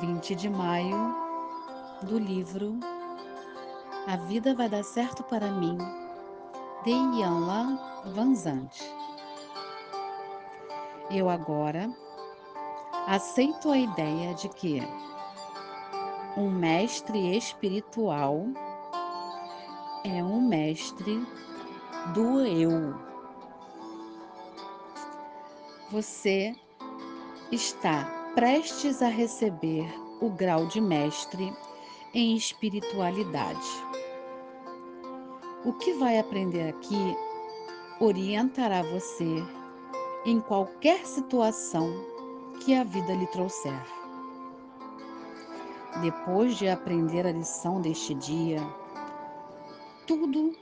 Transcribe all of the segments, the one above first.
20 de maio, do livro A Vida Vai Dar Certo para Mim, de Ian Vanzante. Eu agora aceito a ideia de que um mestre espiritual é um mestre do eu. Você está prestes a receber o grau de mestre em espiritualidade. O que vai aprender aqui orientará você em qualquer situação que a vida lhe trouxer. Depois de aprender a lição deste dia, tudo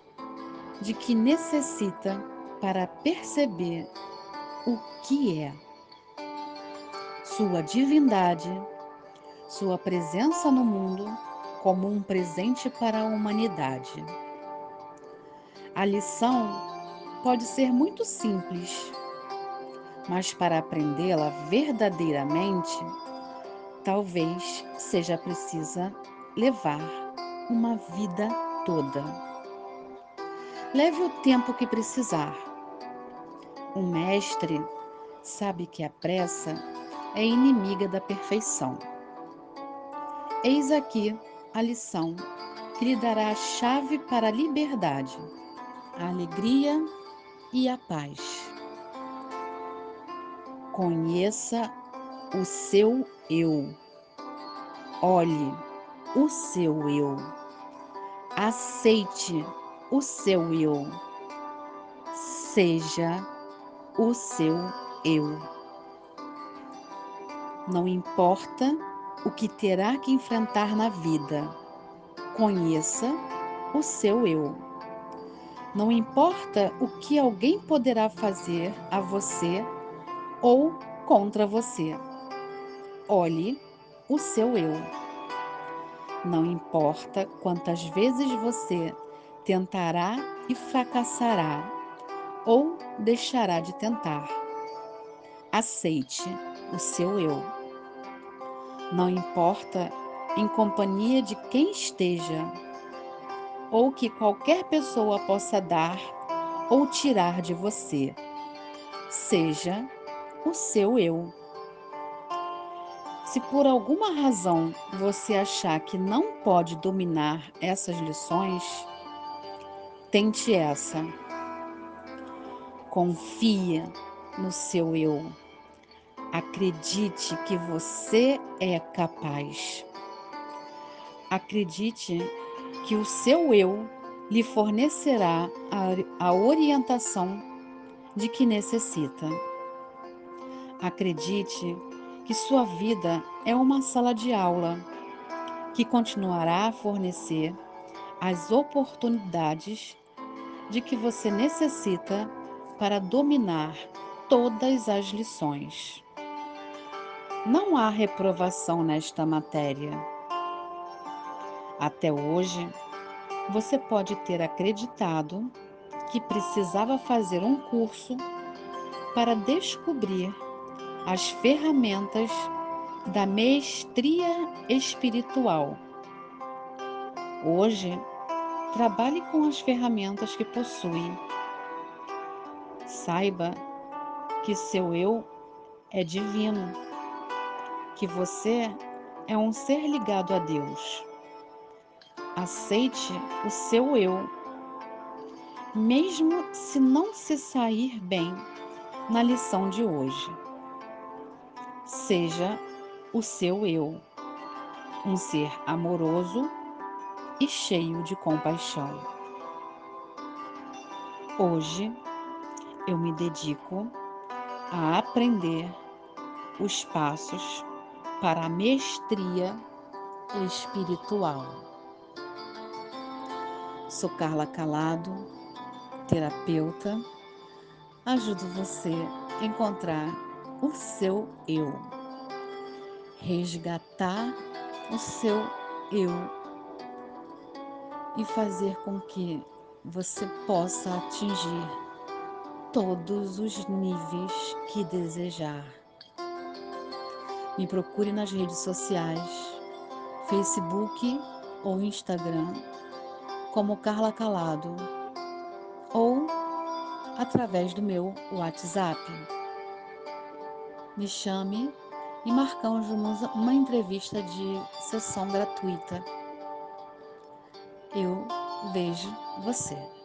de que necessita para perceber o que é sua divindade, sua presença no mundo como um presente para a humanidade. A lição pode ser muito simples, mas para aprendê-la verdadeiramente, talvez seja precisa levar uma vida toda. Leve o tempo que precisar. Um mestre sabe que a pressa é inimiga da perfeição. Eis aqui a lição que lhe dará a chave para a liberdade, a alegria e a paz. Conheça o seu eu. Olhe o seu eu. Aceite o seu eu. Seja o seu eu. Não importa o que terá que enfrentar na vida, conheça o seu eu. Não importa o que alguém poderá fazer a você ou contra você, olhe o seu eu. Não importa quantas vezes você tentará e fracassará ou deixará de tentar. Aceite o seu eu. Não importa em companhia de quem esteja, ou que qualquer pessoa possa dar ou tirar de você. Seja o seu eu. Se por alguma razão você achar que não pode dominar essas lições, tente essa. Confia no seu eu. Acredite que você é capaz. Acredite que o seu eu lhe fornecerá a, a orientação de que necessita. Acredite que sua vida é uma sala de aula que continuará a fornecer as oportunidades de que você necessita para dominar todas as lições. Não há reprovação nesta matéria. Até hoje, você pode ter acreditado que precisava fazer um curso para descobrir as ferramentas da mestria espiritual. Hoje, trabalhe com as ferramentas que possui. Saiba que seu eu é divino que você é um ser ligado a Deus. Aceite o seu eu, mesmo se não se sair bem na lição de hoje. Seja o seu eu, um ser amoroso e cheio de compaixão. Hoje eu me dedico a aprender os passos para a mestria espiritual. Sou Carla Calado, terapeuta. Ajudo você a encontrar o seu eu, resgatar o seu eu e fazer com que você possa atingir todos os níveis que desejar. Me procure nas redes sociais, Facebook ou Instagram, como Carla Calado, ou através do meu WhatsApp. Me chame e marcamos uma entrevista de sessão gratuita. Eu vejo você.